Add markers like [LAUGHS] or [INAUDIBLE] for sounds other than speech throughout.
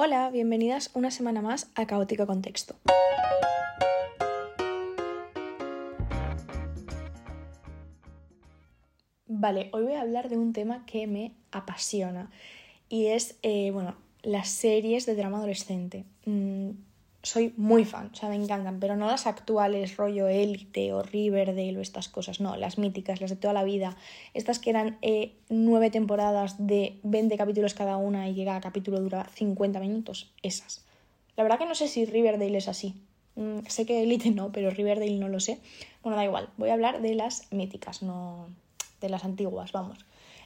Hola, bienvenidas una semana más a Caótico Contexto. Vale, hoy voy a hablar de un tema que me apasiona y es, eh, bueno, las series de drama adolescente. Mm, soy muy fan, o sea, me encantan, pero no las actuales, rollo Élite o Riverdale o estas cosas, no, las míticas, las de toda la vida, estas que eran eh, nueve temporadas de 20 capítulos cada una y que cada capítulo dura 50 minutos, esas. La verdad que no sé si Riverdale es así, mm, sé que Élite no, pero Riverdale no lo sé. Bueno, da igual, voy a hablar de las míticas, no de las antiguas, vamos.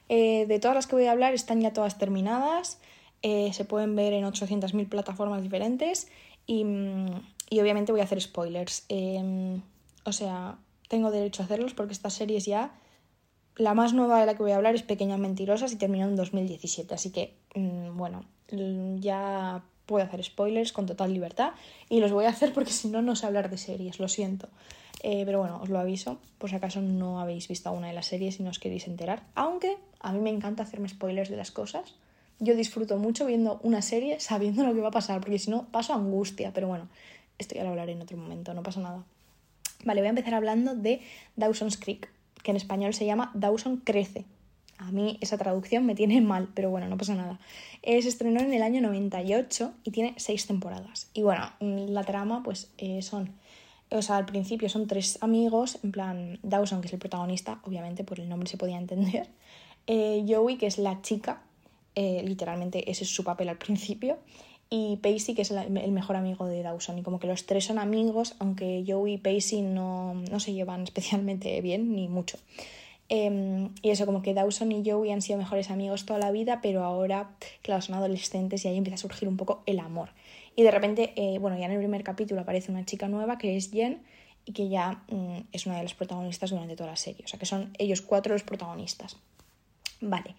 Eh, de todas las que voy a hablar están ya todas terminadas, eh, se pueden ver en 800.000 plataformas diferentes y, obviamente voy a hacer spoilers. Em, o sea, tengo derecho a hacerlos porque esta serie es ya... La más nueva de la que voy a hablar es Pequeñas Mentirosas y terminó en 2017. Así que, mm, bueno, ya puedo hacer spoilers con total libertad y los voy a hacer porque si no, no sé hablar de series, lo siento. Eh, pero bueno, os lo aviso, por si acaso no habéis visto una de las series y no os queréis enterar. Aunque a mí me encanta hacerme spoilers de las cosas yo disfruto mucho viendo una serie sabiendo lo que va a pasar, porque si no paso angustia, pero bueno, esto ya lo hablaré en otro momento, no pasa nada. Vale, voy a empezar hablando de Dawson's Creek, que en español se llama Dawson Crece. A mí esa traducción me tiene mal, pero bueno, no pasa nada. se estrenó en el año 98 y tiene seis temporadas. Y bueno, la trama pues eh, son, o sea, al principio son tres amigos, en plan Dawson, que es el protagonista, obviamente por el nombre se podía entender, eh, Joey, que es la chica eh, literalmente ese es su papel al principio, y Pacey, que es el mejor amigo de Dawson. Y como que los tres son amigos, aunque Joey y Pacey no, no se llevan [LAUGHS] especialmente bien, ni mucho. Em, y eso, como que Dawson y Joey han sido mejores amigos toda la vida, pero ahora, claro, son adolescentes y ahí empieza a surgir un poco el amor. Y de repente, eh, bueno, ya en el primer capítulo aparece una chica nueva que es Jen y que ya mm, es una de las protagonistas durante toda la serie. O sea, que son ellos cuatro los protagonistas. Vale.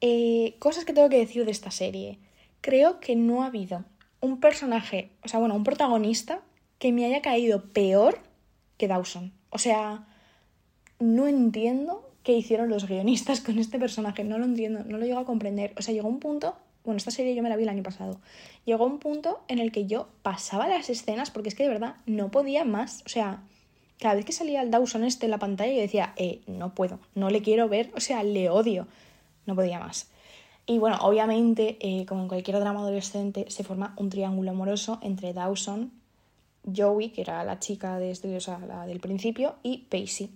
Eh, cosas que tengo que decir de esta serie. Creo que no ha habido un personaje, o sea, bueno, un protagonista que me haya caído peor que Dawson. O sea, no entiendo qué hicieron los guionistas con este personaje, no lo entiendo, no lo llego a comprender. O sea, llegó un punto, bueno, esta serie yo me la vi el año pasado, llegó un punto en el que yo pasaba las escenas porque es que de verdad no podía más. O sea, cada vez que salía el Dawson este en la pantalla yo decía, eh, no puedo, no le quiero ver, o sea, le odio no podía más. Y bueno, obviamente, eh, como en cualquier drama adolescente, se forma un triángulo amoroso entre Dawson, Joey, que era la chica sea, la del principio, y Pacey.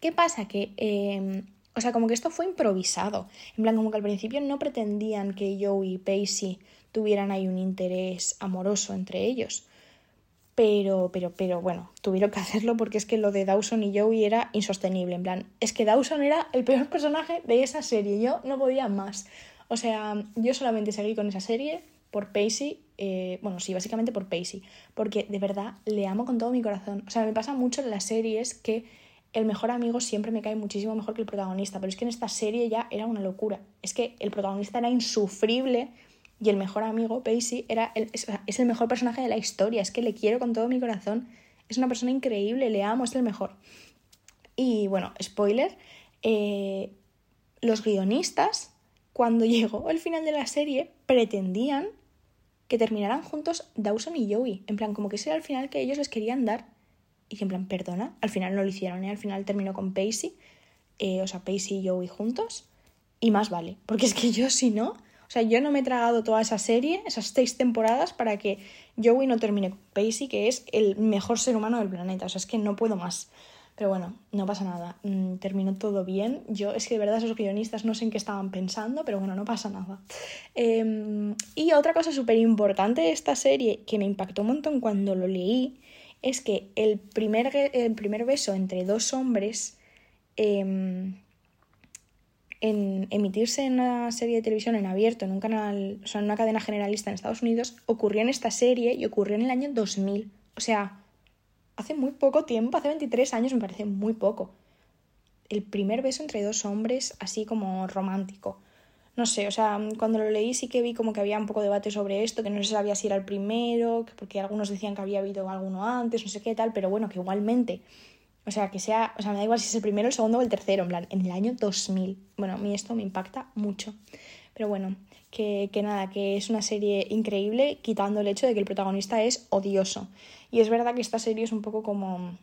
¿Qué pasa? Que, em, o sea, como que esto fue improvisado. En plan, como que al principio no pretendían que Joey y Pacey tuvieran ahí un interés amoroso entre ellos. Pero, pero, pero bueno, tuvieron que [LAUGHS] hacerlo porque es que lo de Dawson y Joey era insostenible. En plan, es que Dawson era el peor personaje de esa serie. Yo no podía más. O sea, yo solamente seguí con esa serie por Pacey. Eh, bueno, sí, básicamente por Pacey. Porque de verdad le amo con todo mi corazón. O sea, me pasa mucho en las series que el mejor amigo siempre me cae muchísimo mejor que el protagonista. Pero es que en esta serie ya era una locura. Es que el protagonista era insufrible y el mejor amigo, Pacey, era el, es, el mejor personaje de la historia. Es que le quiero con todo mi corazón. Es una persona increíble, le amo, es el mejor. Y bueno, spoiler, eh, los guionistas, cuando [LAUGHS] llegó el final de la serie, pretendían que terminaran juntos Dawson y Joey. En plan, como que ese era el final que ellos les querían dar. Y en plan, perdona, al final no lo hicieron, y ¿eh? al final terminó con Pacey, eh, o sea, Pacey y Joey juntos. Y más vale, porque es que yo si no, o sea, yo no me he tragado toda esa serie, esas seis temporadas, para que Joey no termine con Pacey, que es el mejor ser humano del planeta. O sea, es que no puedo más. Pero bueno, no pasa nada. Mm, terminó todo bien. Yo, es que de verdad esos guionistas no sé en qué estaban pensando, pero bueno, no pasa nada. Em, y otra cosa súper importante de esta serie que me impactó un montón cuando lo leí es que el primer, el primer beso entre dos hombres em, en emitirse en una serie de televisión en abierto, en un canal, o sea, en una cadena generalista en Estados Unidos, ocurrió en esta serie y ocurrió en el año 2000. O sea, hace muy poco tiempo, hace 23 años me parece muy poco. El primer beso entre dos hombres, así como romántico. No sé, o sea, cuando lo leí sí que vi como que había un poco de debate sobre esto, que no se sabía si era el primero, porque algunos decían que había habido alguno antes, no sé qué tal, pero bueno, que igualmente o sea, que sea, o sea, me da igual si es el primero, el segundo o el tercero, en plan, en el año 2000. Bueno, a mí esto me impacta mucho. Pero bueno, que, que, nada, que es una serie increíble, quitando el hecho de que el protagonista es odioso. Y es verdad que esta serie es un poco como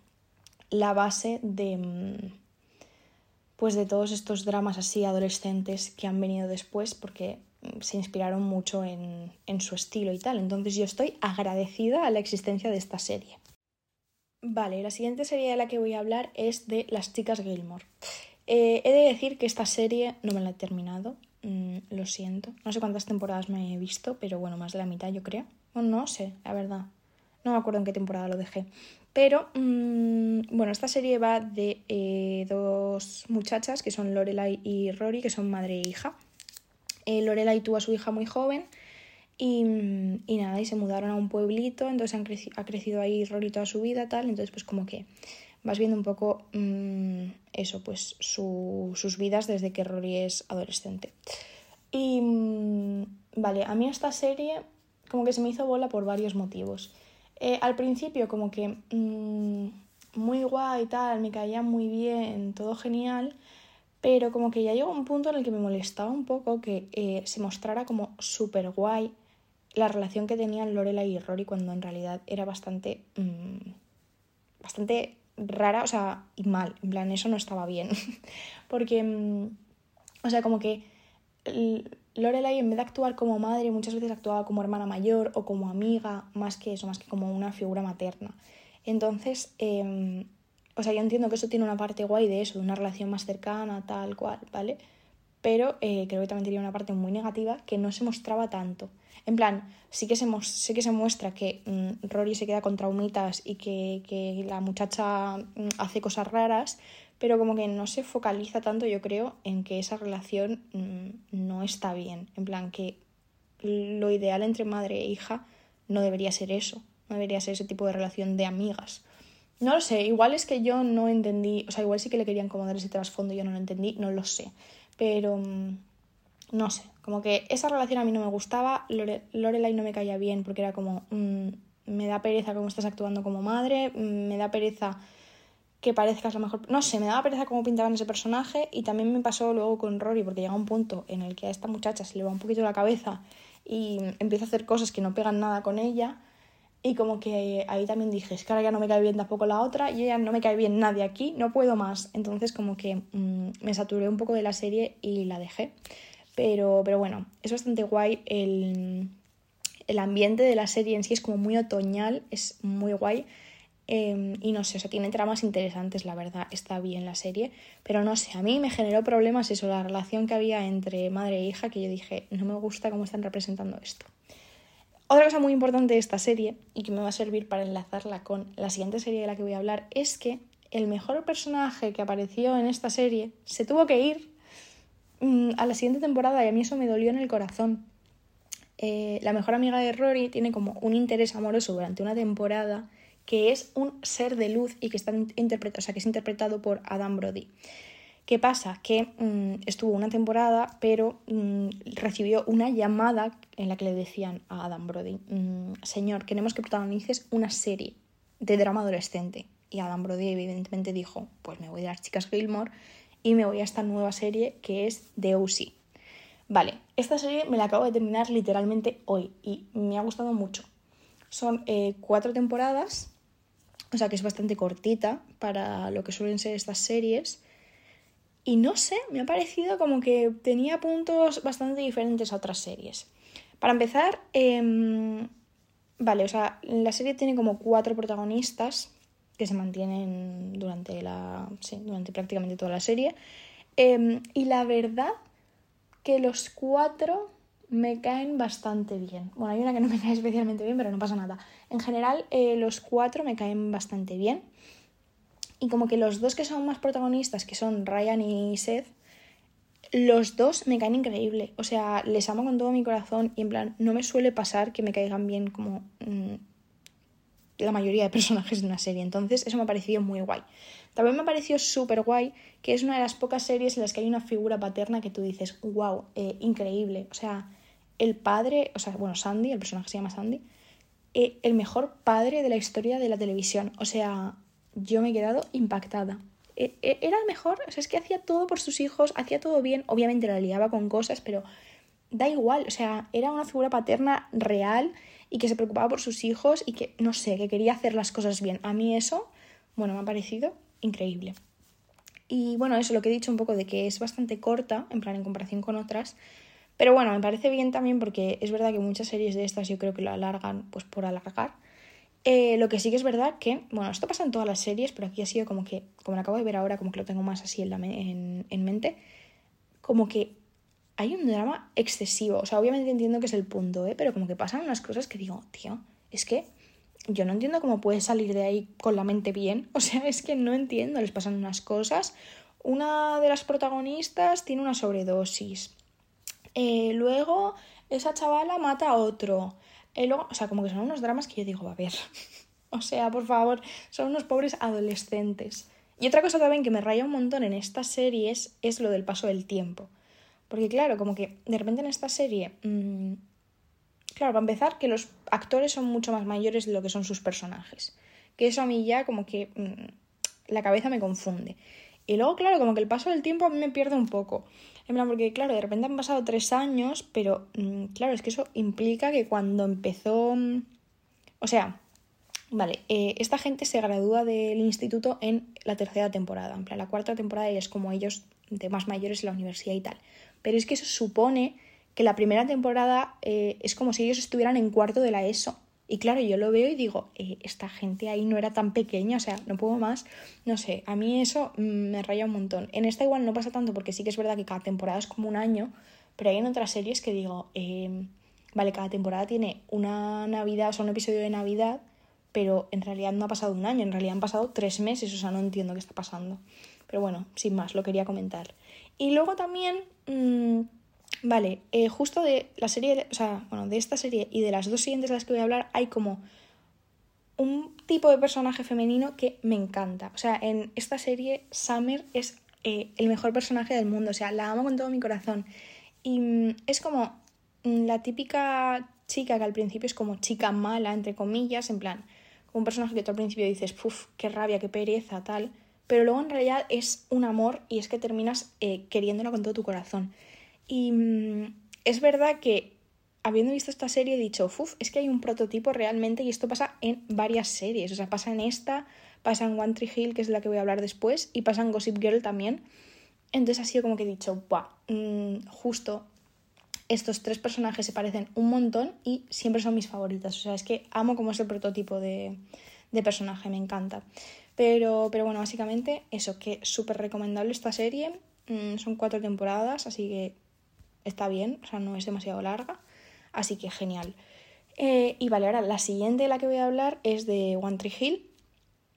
la base de. Mm, pues de todos estos dramas así adolescentes que han venido después, porque mm, se inspiraron mucho en, en su estilo y tal. Entonces yo estoy agradecida a la existencia de esta serie. Vale, la siguiente serie de la que voy a hablar es de Las chicas Gilmore. Eh, he de decir que esta serie no me la he terminado, mm, lo siento. No sé cuántas temporadas me he visto, pero bueno, más de la mitad yo creo. no sé, la verdad. No me acuerdo en qué temporada lo dejé. Pero, mm, bueno, esta serie va de eh, dos muchachas que son Lorelai y Rory, que son madre e hija. Eh, Lorelai tuvo a su hija muy joven y, y, nada, y se mudaron a un pueblito, entonces ha crecido ahí Rory toda su vida, tal, entonces pues como que vas viendo un poco mm, eso, pues sus vidas desde que Rory es adolescente. Y mm, vale, a mí esta serie como que se me hizo bola por varios motivos. Eh, al principio como que mm, muy guay y tal, me caía muy bien, todo genial, pero como que ya llegó un punto en el que me molestaba un poco que eh, se mostrara como súper guay la relación que tenían Lorelai y Rory cuando en realidad era bastante, mm, bastante rara, o sea, y mal, en plan, eso no estaba bien, [LAUGHS] porque, mm, o sea, como que Lorelai en vez de actuar como madre muchas veces actuaba como hermana mayor o como amiga, más que eso, más que como una figura materna. Entonces, em, o sea, yo entiendo que eso tiene una parte guay de eso, de una relación más cercana, tal cual, ¿vale? Pero eh, creo que también tenía una parte muy negativa que no se mostraba tanto. En plan, sí que se, que se muestra que mm, Rory se queda con traumitas y que, la muchacha mm, hace cosas raras, pero como que no se focaliza tanto, yo creo, en que esa relación mm, no está bien. En plan, que lo ideal entre madre e hija no debería ser eso, no debería ser ese tipo de relación de amigas. No lo sé, igual es que yo no entendí, o sea, igual sí que le querían como dar ese trasfondo yo no lo entendí, no lo sé. Pero no sé, como que esa relación a mí no me gustaba, Lorelai no me caía bien porque era como, mm, me da pereza cómo estás actuando como madre, mm, me da pereza que parezcas lo mejor, no sé, me daba pereza cómo pintaban ese personaje y también me pasó luego con Rory porque llega un punto en el que a esta muchacha se le va un poquito la cabeza y empieza a hacer cosas que no pegan nada con ella y como que ahí también dije, es que ahora ya no me cae bien tampoco la otra y ya no me cae bien nadie aquí, no puedo más. Entonces como que mm, me saturé un poco de la serie y la dejé. Pero, pero bueno, es bastante guay. El, el ambiente de la serie en sí es como muy otoñal, es muy guay. Em, y no sé, o sea, tiene tramas interesantes, la verdad, está bien la serie. Pero no sé, a mí me generó problemas eso, la relación que había entre madre e hija, que yo dije, no me gusta cómo están representando esto. Otra cosa muy importante de esta serie, y que me va a servir para enlazarla con la siguiente serie de la que voy a hablar, es que el mejor personaje que apareció en esta serie se tuvo que ir Mm, a la siguiente temporada y a mí eso me dolió en el corazón. Eh, la mejor amiga de Rory tiene como un interés amoroso durante una temporada que es un ser de luz y que, está interpretado, o sea, que es interpretado por Adam Brody. ¿Qué pasa? Que mm, estuvo una temporada, pero mm, recibió una llamada en la que le decían a Adam Brody, señor, queremos que protagonices una serie de drama adolescente. Y Adam Brody evidentemente dijo, pues me voy a las chicas Gilmore y me voy a esta nueva serie que es The O.C. Vale, esta serie me la acabo de terminar literalmente hoy y me ha gustado mucho. Son eh, cuatro temporadas, o sea que es bastante cortita para lo que suelen ser estas series. Y no sé, me ha parecido como que tenía puntos bastante diferentes a otras series. Para empezar, em, vale, o sea, la serie tiene como cuatro protagonistas que se mantienen durante, la, durante prácticamente toda la serie. Em, y la verdad que los cuatro me caen bastante bien. Bueno, hay una que no me cae especialmente bien, pero no pasa nada. En general, eh, los cuatro me caen bastante bien. Y como que los dos que son más protagonistas, que son Ryan y Seth, los dos me caen increíble. O sea, les amo con todo mi corazón y en plan, no me suele pasar que me caigan bien como mm, la mayoría de personajes de una serie. Entonces, eso me ha parecido muy guay. También me ha parecido súper guay que es una de las pocas series en las que hay una figura paterna que tú dices, wow, eh, increíble. O sea, el padre, o sea, bueno, Sandy, el personaje se llama Sandy, eh, el mejor padre de la historia de la televisión. O sea, yo me he quedado impactada. E, e, era el mejor, o sea, es que hacía todo por sus hijos, hacía todo bien, obviamente la liaba con cosas, pero da igual, o sea, era una figura paterna real y que se preocupaba por sus hijos y que, no sé, que quería hacer las cosas bien. A mí eso, bueno, me ha parecido increíble. Y bueno, eso lo que he dicho un poco de que es bastante corta, en plan en comparación con otras. Pero bueno, me parece bien también porque es verdad que muchas series de estas yo creo que lo alargan pues por alargar. Eh, lo que sí que es verdad que, bueno, esto pasa en todas las series, pero aquí ha sido como que, como lo acabo de ver ahora, como que lo tengo más así en, la en, en mente, como que hay un drama excesivo. O sea, obviamente entiendo que es el punto, ¿eh? Pero como que pasan unas cosas que digo, tío, es que yo no entiendo cómo puedes salir de ahí con la mente bien. [LAUGHS] O sea, es que no entiendo, les pasan unas cosas. Una de las protagonistas tiene una sobredosis. Eh, luego, esa chavala mata a otro. Eh, luego, o sea, como que son unos dramas que yo digo, a ver. [LAUGHS] o sea, por favor, son unos pobres adolescentes. Y otra cosa también que me raya un montón en estas series es lo del paso del tiempo. Porque claro, como que de repente en esta serie, mm, claro, para empezar, que los actores son mucho más mayores de lo que son sus personajes. Que eso a mí ya como que mm, la cabeza me confunde. Y luego, claro, como que el paso del tiempo a mí me pierde un poco. En plan, porque claro, de repente han pasado tres años, pero mm, claro, es que eso implica que cuando empezó... O sea, vale, eh, esta gente se gradúa del instituto en la tercera temporada. En plan, la cuarta temporada es como ellos de más mayores en la universidad y tal. Pero es que eso supone que la primera temporada eh, es como si ellos estuvieran en cuarto de la ESO. Y claro, yo lo veo y digo, eh, esta gente ahí no era tan pequeña, o sea, no puedo más. No sé, a mí eso mm, me raya un montón. En esta igual no pasa tanto porque sí que es verdad que cada temporada es como un año, pero hay en otras series que digo, em, vale, cada temporada tiene una Navidad, o sea, un episodio de Navidad, pero en realidad no ha pasado un año, en realidad han pasado tres meses, o sea, no entiendo qué está pasando. Pero bueno, sin más, lo quería comentar. Y luego también, mm, vale, eh, justo de la serie, o sea, bueno, de esta serie y de las dos siguientes de las que voy a hablar, hay como un tipo de personaje femenino que me encanta. O sea, en esta serie Summer es eh, el mejor personaje del mundo, o sea, la amo con todo mi corazón. Y mm, es como mm, la típica chica que al principio es como chica mala, entre comillas, en plan, un personaje que tú al principio dices, puf, qué rabia, qué pereza, tal pero luego en realidad es un amor y es que terminas eh, queriéndola con todo tu corazón. Y mm, es verdad que habiendo visto esta serie he dicho, uff, es que hay un prototipo realmente y esto pasa en varias series, o sea, pasa en esta, pasa en One Tree Hill, que es la que voy a hablar después, y pasa en Gossip Girl también. Entonces ha sido como que he dicho, ¡buah! Mm, justo estos tres personajes se parecen un montón y siempre son mis favoritas. O sea, es que amo como es el prototipo de, de personaje, me encanta. Pero, pero bueno, básicamente eso, que súper recomendable esta serie. Mm, son cuatro temporadas, así que está bien, o sea, no es demasiado larga. Así que genial. Eh, y vale, ahora la siguiente de la que voy a hablar es de One Tree Hill.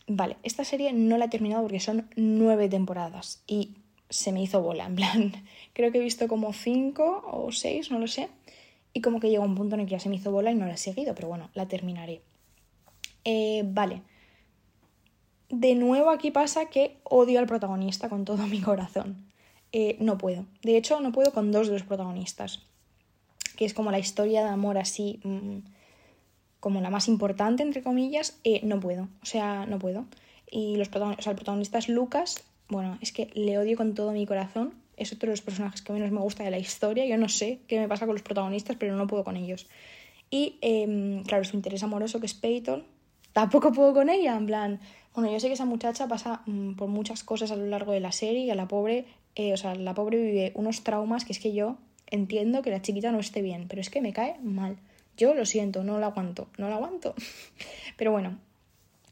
Vale, esta serie no la he terminado porque son nueve temporadas y se me hizo bola, en plan, [LAUGHS] creo que he visto como cinco o seis, no lo sé, y como que llegó un punto en el que ya se me hizo bola y no la he seguido, pero bueno, la terminaré. Eh, vale, de nuevo aquí pasa que odio al protagonista con todo [LAUGHS] mi corazón. Eh, no puedo. De hecho, no puedo con dos de los protagonistas. Que es como la historia de amor así, mm, como la más importante, entre comillas. Eh, no puedo. O sea, no puedo. Y los o sea, el protagonista es Lucas. Bueno, es que le odio con todo mi corazón. Es otro de los personajes que menos me gusta de la historia. Yo no sé qué me pasa con los protagonistas, pero no puedo con ellos. Y, em, claro, su interés amoroso, que es Peyton, tampoco puedo con ella. En plan, bueno, yo sé que esa muchacha pasa mm, por muchas cosas a lo largo de la serie y a la pobre, eh, o sea, la pobre vive unos traumas que es que yo entiendo que la chiquita no esté bien, pero es que me cae mal. Yo lo siento, no la aguanto, no la aguanto. [LAUGHS] pero bueno,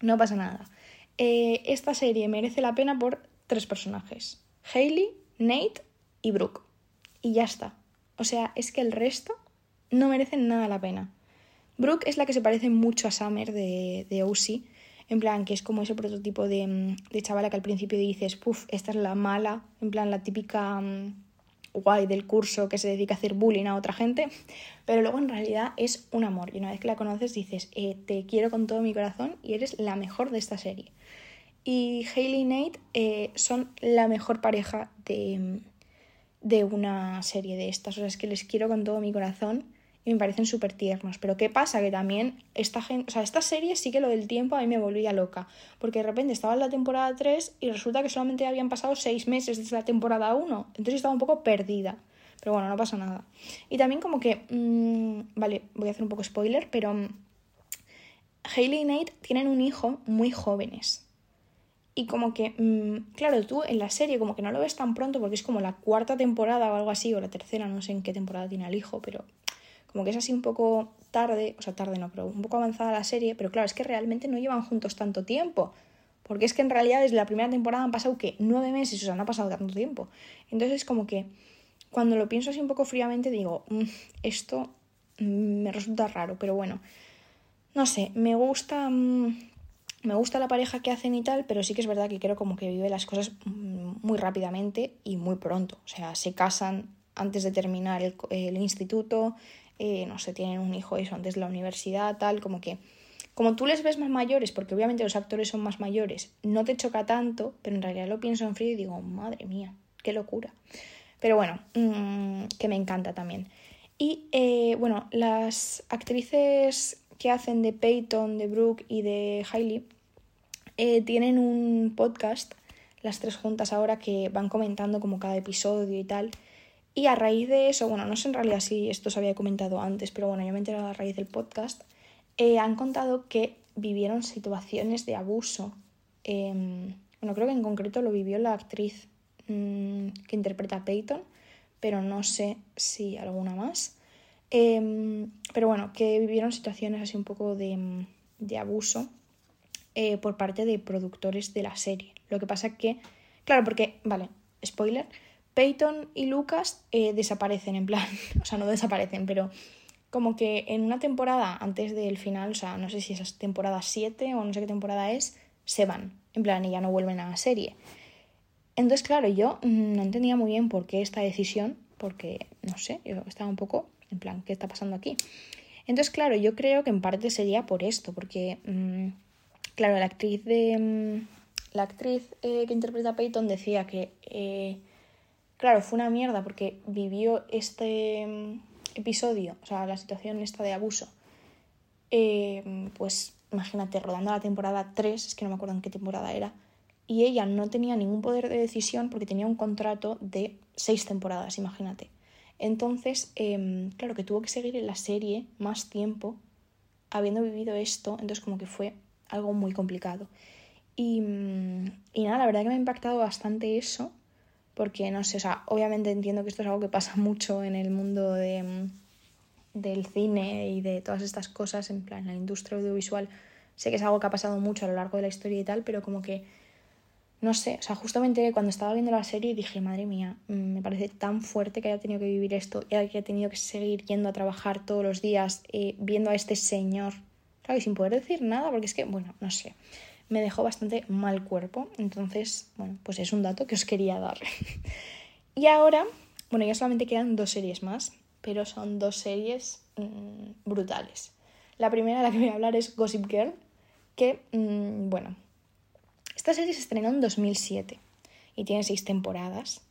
no pasa nada. Eh, esta serie merece la pena por tres personajes. Hailey, Nate y Brooke. Y ya está. O sea, es que el resto no merecen nada la pena. Brooke es la que se parece mucho a Summer de, de en plan, que es como ese prototipo de, mm, de chavala que al principio dices, puff, esta es la mala, en plan, la típica mm, guay del curso que se dedica a hacer bullying a otra gente, pero luego en realidad es un amor y una vez que la conoces dices, eh, te quiero con todo mi corazón y eres la mejor de esta serie. Y Hailey y Nate eh, son la mejor pareja de, mm, de una serie de estas, o sea, es que les quiero con todo mi corazón y me parecen súper tiernos. Pero ¿qué pasa? Que también esta gente, o sea, esta serie sí que lo del tiempo a mí me volvía loca, porque de repente estaba en la temporada 3 y resulta que solamente habían pasado 6 meses desde la temporada 1, entonces estaba un poco perdida. Pero bueno, no pasa nada. Y también como que, mm, vale, voy a hacer un poco spoiler, pero um, Hailey y Nate tienen un hijo muy jóvenes. Y como que, mm, claro, tú en la serie como que no lo ves tan pronto porque es como la cuarta temporada o algo así, o la tercera, no sé en qué temporada tiene el hijo, pero como que es así un poco tarde, o sea, tarde no, pero un poco avanzada la serie, pero claro, es que realmente no llevan juntos tanto tiempo. Porque es que en realidad desde la primera temporada han pasado que nueve meses, o sea, no ha pasado tanto tiempo. Entonces es como que cuando lo pienso así un poco fríamente digo, mm, esto mm, me resulta raro, pero bueno, no sé, me gusta, mm, me gusta la pareja que hacen y tal, pero sí que es verdad que creo como que vive las cosas muy rápidamente y muy pronto. O sea, se casan antes de terminar el instituto, eh, no sé, tienen un hijo eso antes de la universidad, tal, como que como tú les ves más mayores, porque obviamente los actores son más mayores, no te choca tanto, pero en realidad lo pienso en frío y digo, madre mía, qué locura. Pero bueno, mm, que me encanta también. Y eh, bueno, las actrices que hacen de Peyton, de Brooke y de Hailey eh, tienen un podcast, las tres juntas ahora, que van comentando como cada episodio y tal. Y a raíz de eso, bueno, no sé en realidad si esto se había comentado antes, pero bueno, yo me he enterado a raíz del podcast eh, han contado que vivieron situaciones de abuso. Em, bueno, creo que en concreto lo vivió la actriz mm, que interpreta a Peyton, pero no sé si alguna más. Em, pero bueno, que vivieron situaciones así un poco de, de abuso eh, por parte de productores de la serie. Lo que pasa que, claro, porque, vale, spoiler, Peyton y Lucas eh, desaparecen, en plan, [LAUGHS] o sea, no desaparecen, pero como que en una temporada antes del final, o sea, no sé si es temporada 7 o no sé qué temporada es, se van, en plan, y ya no vuelven a la serie. Entonces, claro, yo no entendía muy bien por qué esta decisión, porque, no sé, yo estaba un poco en plan, ¿qué está pasando aquí? Entonces, claro, yo creo que en parte sería por esto, porque, mm, claro, la actriz de... Mm, la actriz eh, que interpreta a Peyton decía que, eh, claro, fue una mierda porque vivió este mm, episodio, o sea, la situación esta de abuso, eh, pues imagínate, rodando la temporada 3, es que no me acuerdo en qué temporada era, y ella no tenía ningún poder de decisión porque tenía un contrato de seis temporadas, imagínate. Entonces, em, claro que tuvo que seguir en la serie más tiempo habiendo vivido esto, entonces como que fue algo muy complicado. Y, mm, y nada, la verdad que me ha impactado bastante eso, porque no sé, o sea, obviamente entiendo que esto es algo que pasa mucho en el mundo de, mm, del cine y de todas estas cosas, en plan, la industria audiovisual. Sé que es algo que ha pasado mucho a lo largo de la historia y tal, pero como que, no sé, o sea, justamente cuando estaba viendo la serie dije, madre mía, mm, me parece tan fuerte que haya tenido que vivir esto y que haya tenido que seguir yendo a trabajar todos los días, eh, viendo a este señor, claro, y sin poder decir nada, porque es que, bueno, no sé me dejó bastante mal cuerpo. Entonces, bueno, pues es un dato que os quería dar. [LAUGHS] y ahora, bueno, ya solamente quedan dos series más, pero son dos series mm, brutales. La primera de la que voy a hablar es Gossip Girl, que, mm, bueno, esta serie se estrenó en 2007 y tiene seis temporadas.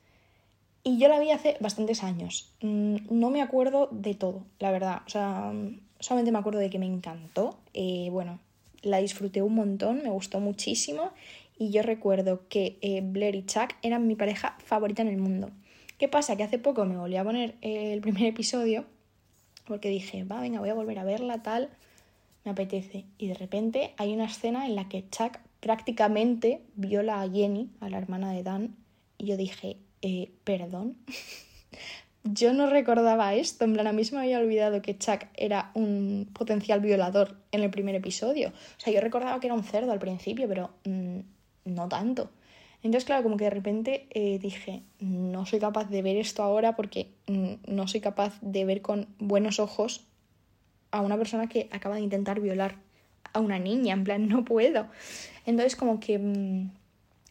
Y yo la vi hace bastantes años. Mm, no me acuerdo de todo, la verdad. O sea, solamente me acuerdo de que me encantó. Eh, bueno, la disfruté un montón, me gustó muchísimo y yo recuerdo que eh, Blair y Chuck eran mi pareja favorita en el mundo. ¿Qué pasa? Que hace poco me volví a poner eh, el primer episodio porque dije, va, venga, voy a volver a verla, tal, me apetece. Y de repente hay una escena en la que Chuck prácticamente viola a Jenny, a la hermana de Dan, y yo dije, eh, perdón. [LAUGHS] yo no recordaba esto, en plan, a mí se me había olvidado que Chuck era un potencial violador en el primer episodio. O sea, yo recordaba que era un cerdo al principio, pero mm, no tanto. Entonces, claro, como que de repente eh, dije, no soy capaz de ver esto ahora porque mm, no soy capaz de ver con buenos ojos a una persona que acaba de intentar violar a una niña, en plan, no puedo. Entonces, como que mm,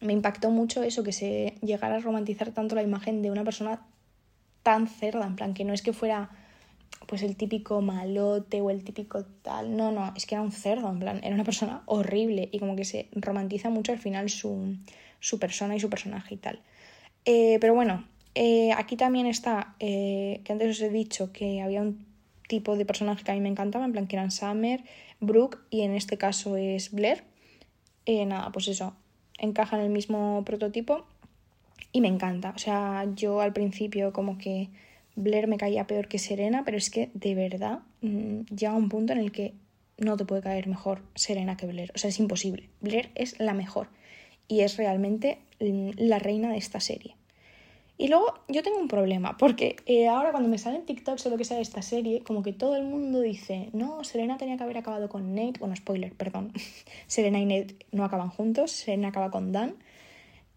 me impactó mucho eso, que se llegara a romantizar tanto la imagen de una persona tan cerda, en plan, que no es que fuera pues el típico malote o el típico tal, no, no, es que era un cerdo, en plan, era una persona horrible y como que se romantiza mucho al final su, su persona y su personaje y tal. Eh, pero bueno, eh, aquí también está, eh, que antes os he dicho que había un tipo de personaje que a mí me encantaba, en plan que eran Summer, Brooke y en este caso es Blair. nada, pues eso, encaja en el mismo prototipo y me encanta. O sea, yo al principio como que Blair me caía peor que Serena, pero es que de verdad mm, llega un punto en el que no te puede caer mejor Serena que Blair. O sea, es imposible. Blair es la mejor y es realmente mm, la reina de esta serie. Y luego yo tengo un problema, porque eh, ahora cuando me salen TikToks o lo que sea de esta serie, como que todo el mundo dice, no, Serena tenía que haber acabado con Nate, bueno, spoiler, perdón, [LAUGHS] Serena y Nate no acaban juntos, Serena acaba con Dan,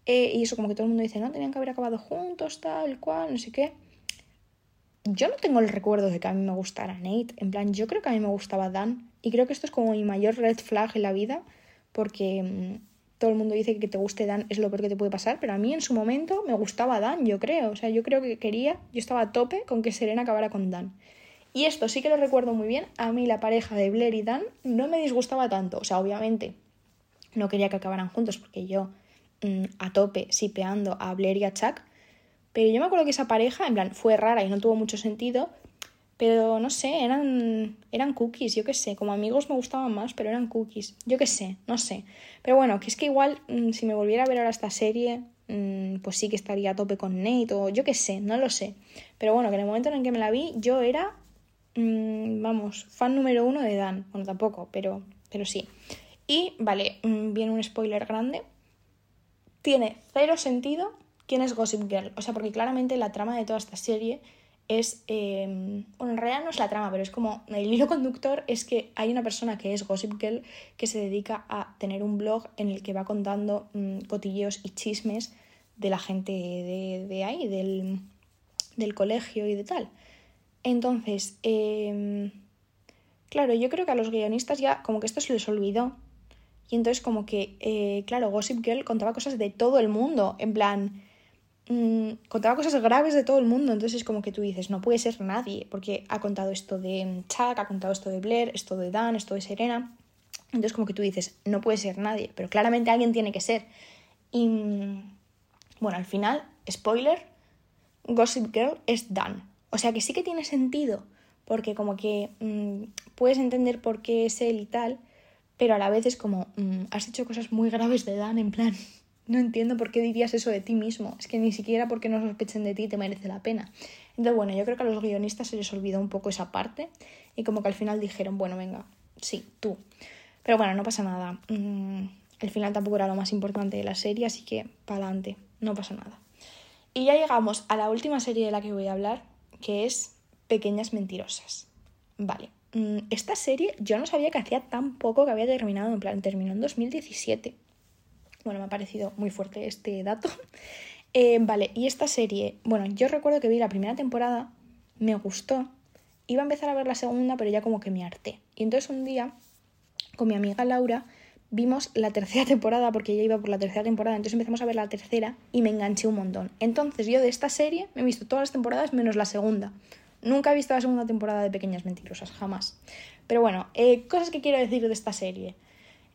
eh, y eso como que todo el mundo dice, no, tenían que haber acabado juntos, tal, cual, no sé qué. Yo no tengo el recuerdo de que a mí me gustara Nate, en plan, yo creo que a mí me gustaba Dan, y creo que esto es como mi mayor red flag en la vida, porque... Mm, todo el mundo dice que que te guste Dan es lo peor que te puede pasar, pero a mí en su momento me gustaba Dan, yo creo. O sea, yo creo que quería, yo estaba a tope con que Serena acabara con Dan. Y esto sí que lo recuerdo muy bien. A mí la pareja de Blair y Dan no me disgustaba tanto. O sea, obviamente no quería que acabaran juntos porque yo mm, a tope sipeando a Blair y a Chuck. Pero yo me acuerdo que esa pareja, en plan, fue rara y no tuvo mucho sentido, pero no sé, eran, eran cookies, yo qué sé. Como amigos me gustaban más, pero eran cookies. Yo qué sé, no sé. Pero bueno, que es que igual mm, si me volviera a ver ahora esta serie, mm, pues sí que estaría a tope con Nate o yo qué sé, no lo sé. Pero bueno, que en el momento en el que me la vi, yo era, vamos, fan número uno de Dan. Bueno, tampoco, pero, pero sí. Y vale, viene un spoiler grande. Tiene cero sentido quién es Gossip Girl. O sea, porque claramente la trama de toda esta serie es, em, bueno, en realidad no es la trama, pero es como, el hilo conductor es que hay una persona que es Gossip Girl que se dedica a tener un blog en el que va contando mm, cotilleos y chismes de la gente de, ahí, del, del, colegio y de tal. Entonces, em, claro, yo creo que a los guionistas ya como que esto se les olvidó. Y entonces como que, eh, claro, Gossip Girl contaba cosas de todo el mundo, en plan mmm, contaba cosas graves de todo el mundo, entonces es como que tú dices, no puede ser nadie, porque ha contado esto de Chuck, ha contado esto de Blair, esto de Dan, esto de Serena, entonces como que tú dices, no puede ser nadie, pero claramente alguien tiene que ser. Y bueno, al final, spoiler, Gossip Girl es Dan. O sea que sí que tiene sentido, porque como que mmm, puedes entender por qué es él y tal, pero a la vez es como, mmm, has hecho cosas muy graves de Dan, en plan, [LAUGHS] no entiendo por qué dirías eso de ti mismo. Es que ni siquiera porque no sospechen de ti te merece la pena. Entonces, bueno, yo creo que a los guionistas se les olvidó un poco esa parte y como que al final dijeron, bueno, venga, sí, tú. Pero bueno, no pasa nada. Mm, el final tampoco era lo más importante de la serie, así que para adelante, no pasa nada. Y ya llegamos a la última serie de la que voy a hablar, que es Pequeñas Mentirosas. Vale, mm, esta serie yo no sabía que hacía tan poco que había terminado, en plan, terminó en 2017. Bueno, me ha parecido muy fuerte este dato. [LAUGHS] Eh, vale, y esta serie, bueno, yo recuerdo que vi la primera temporada, me gustó, iba a empezar a ver la segunda, pero ya como que me harté. Y entonces un día, con mi amiga Laura, vimos la tercera [LAUGHS] temporada, porque ella iba por la tercera temporada, entonces empezamos a ver la tercera y me enganché un montón. Entonces yo de esta serie me he visto todas las temporadas menos la segunda. Nunca he visto la segunda temporada de Pequeñas Mentirosas, jamás. Pero bueno, eh, cosas que quiero decir de esta serie.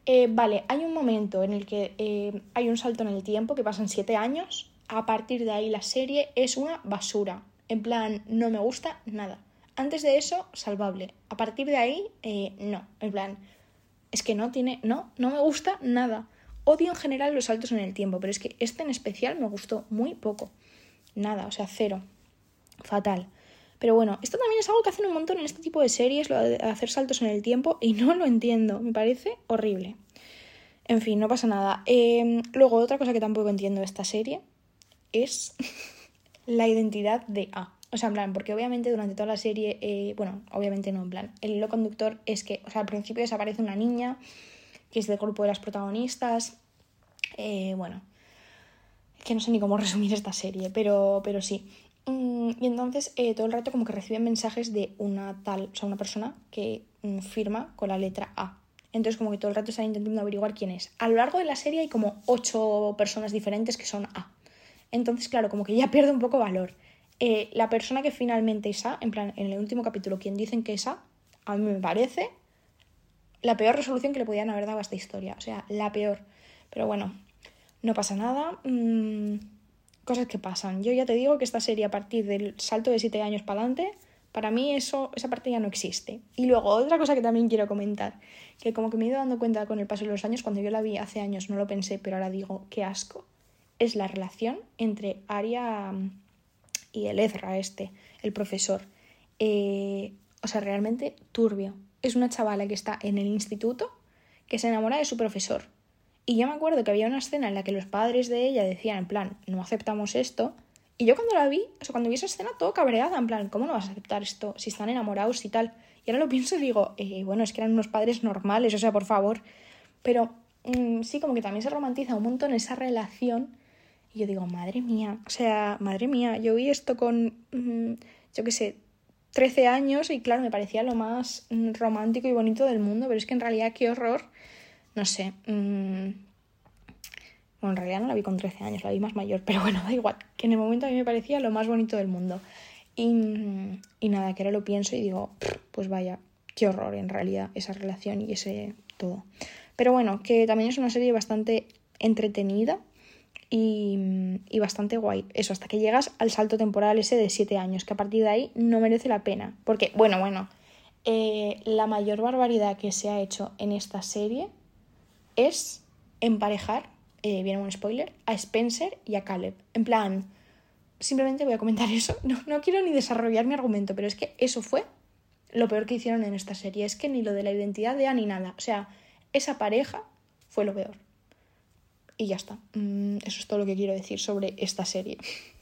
Eh, vale, hay un momento en el que eh, hay un salto en el tiempo que pasan siete años. A partir de ahí la serie es una basura. En plan, no me gusta nada. Antes de eso, salvable. A partir de ahí, eh, no. En plan, es que no tiene. No, no me gusta nada. Odio en general los saltos en el tiempo, pero es que este en especial me gustó muy poco. Nada, o sea, cero. Fatal. Pero bueno, esto también es algo que hacen un montón en este tipo de series, lo de hacer saltos en el tiempo, y no lo entiendo, me parece horrible. En fin, no pasa nada. Em, luego, otra cosa que tampoco entiendo de esta serie es [LAUGHS] la identidad de A. O sea, en plan, porque obviamente durante toda la serie, eh, bueno, obviamente no, en plan, el hilo conductor es que, o sea, al principio desaparece una niña, que es del grupo de las protagonistas, eh, bueno, es que no sé ni cómo [LAUGHS] resumir esta serie, pero, pero sí. Mm, y entonces eh, todo el rato como que reciben mensajes de una tal, o sea, una persona que mm, firma con la letra A. Entonces como que todo el rato están intentando averiguar quién es. A lo largo de la serie hay como ocho personas diferentes que son A. Entonces, claro, como que ya [LAUGHS] pierde un poco valor. Eh, la persona que finalmente es A, en plan, en el último capítulo, quien dicen que es A, a mí me parece la peor resolución que le podían haber dado a esta historia. O sea, la peor. Pero bueno, no pasa nada. Mm, cosas que pasan. Yo ya te digo que esta serie a partir del salto de 7 años para adelante, para mí eso, esa parte ya no existe. Y luego otra cosa que también quiero comentar, que como que me he ido dando cuenta con el paso de los años, cuando yo la vi hace años no lo pensé, pero ahora digo, qué asco, es la relación entre Aria mm, y el Ezra este. el profesor. Eh, o sea, realmente turbio. Es una chavala que está en el instituto que se enamora de su profesor. Y yo me acuerdo que había una escena en la que los padres de ella decían, en plan, no aceptamos esto. Y yo cuando la vi, o sea, cuando vi esa escena, todo cabreada, en plan, ¿cómo no vas a aceptar esto si están enamorados y tal? Y ahora lo pienso y digo, eh, bueno, es que eran unos padres normales, o sea, por favor. Pero mm, sí, como que también se romantiza un montón esa relación. Y yo digo, madre mía, o sea, madre mía, yo vi esto con, mm, yo qué sé, 13 años y claro, me parecía lo más mm, romántico y bonito del mundo, pero es que en realidad qué horror, no sé. Mmm... Bueno, en realidad no la vi con 13 años, la vi más mayor, [LAUGHS] pero bueno, da igual, que en el momento a mí me parecía lo más bonito del mundo. Y, y nada, que ahora lo pienso y digo, pues vaya, qué horror en realidad esa relación y ese todo. Pero bueno, que también es una serie bastante entretenida y, y, bastante guay. Eso, hasta que llegas al salto temporal ese de 7 años, que a partir de ahí no merece la pena. Porque, bueno, bueno, eh, la mayor barbaridad que se ha hecho en esta serie es emparejar, eh, viene un spoiler, a Spencer y a Caleb. En plan, simplemente voy a comentar [LAUGHS] eso. No, no quiero ni desarrollar mi argumento, pero es que eso fue lo peor que hicieron en esta serie. Es que ni lo de la identidad de Annie ni nada. O sea, esa pareja fue lo peor. Y ya está. Mm, eso es todo lo que quiero decir sobre esta serie. [LAUGHS]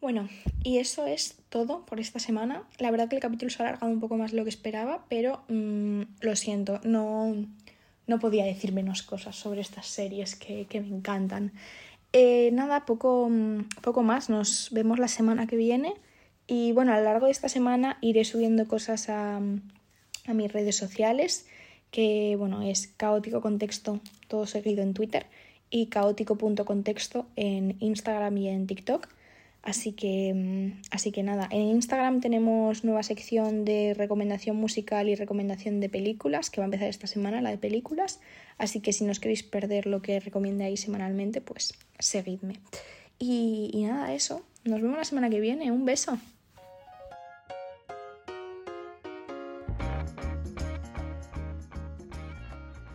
Bueno, y eso es todo por esta semana. La verdad que el capítulo se ha alargado un poco más de lo que esperaba, pero mmm, lo siento, no, no podía decir menos cosas sobre estas series que, que me encantan. Eh, nada, poco, poco más. Nos vemos la semana que viene. Y bueno, a lo largo de esta semana iré subiendo cosas a, a mis redes sociales, que bueno, es caótico contexto, todo seguido en Twitter y caótico.contexto en Instagram y en TikTok. Así que, mm, así que nada, en Instagram tenemos nueva sección de recomendación musical y recomendación de películas, que va a empezar esta semana, la de películas. Así que si no os queréis perder lo que recomiende ahí semanalmente, pues seguidme. Y, y nada, eso. Nos vemos la semana que viene. Un beso.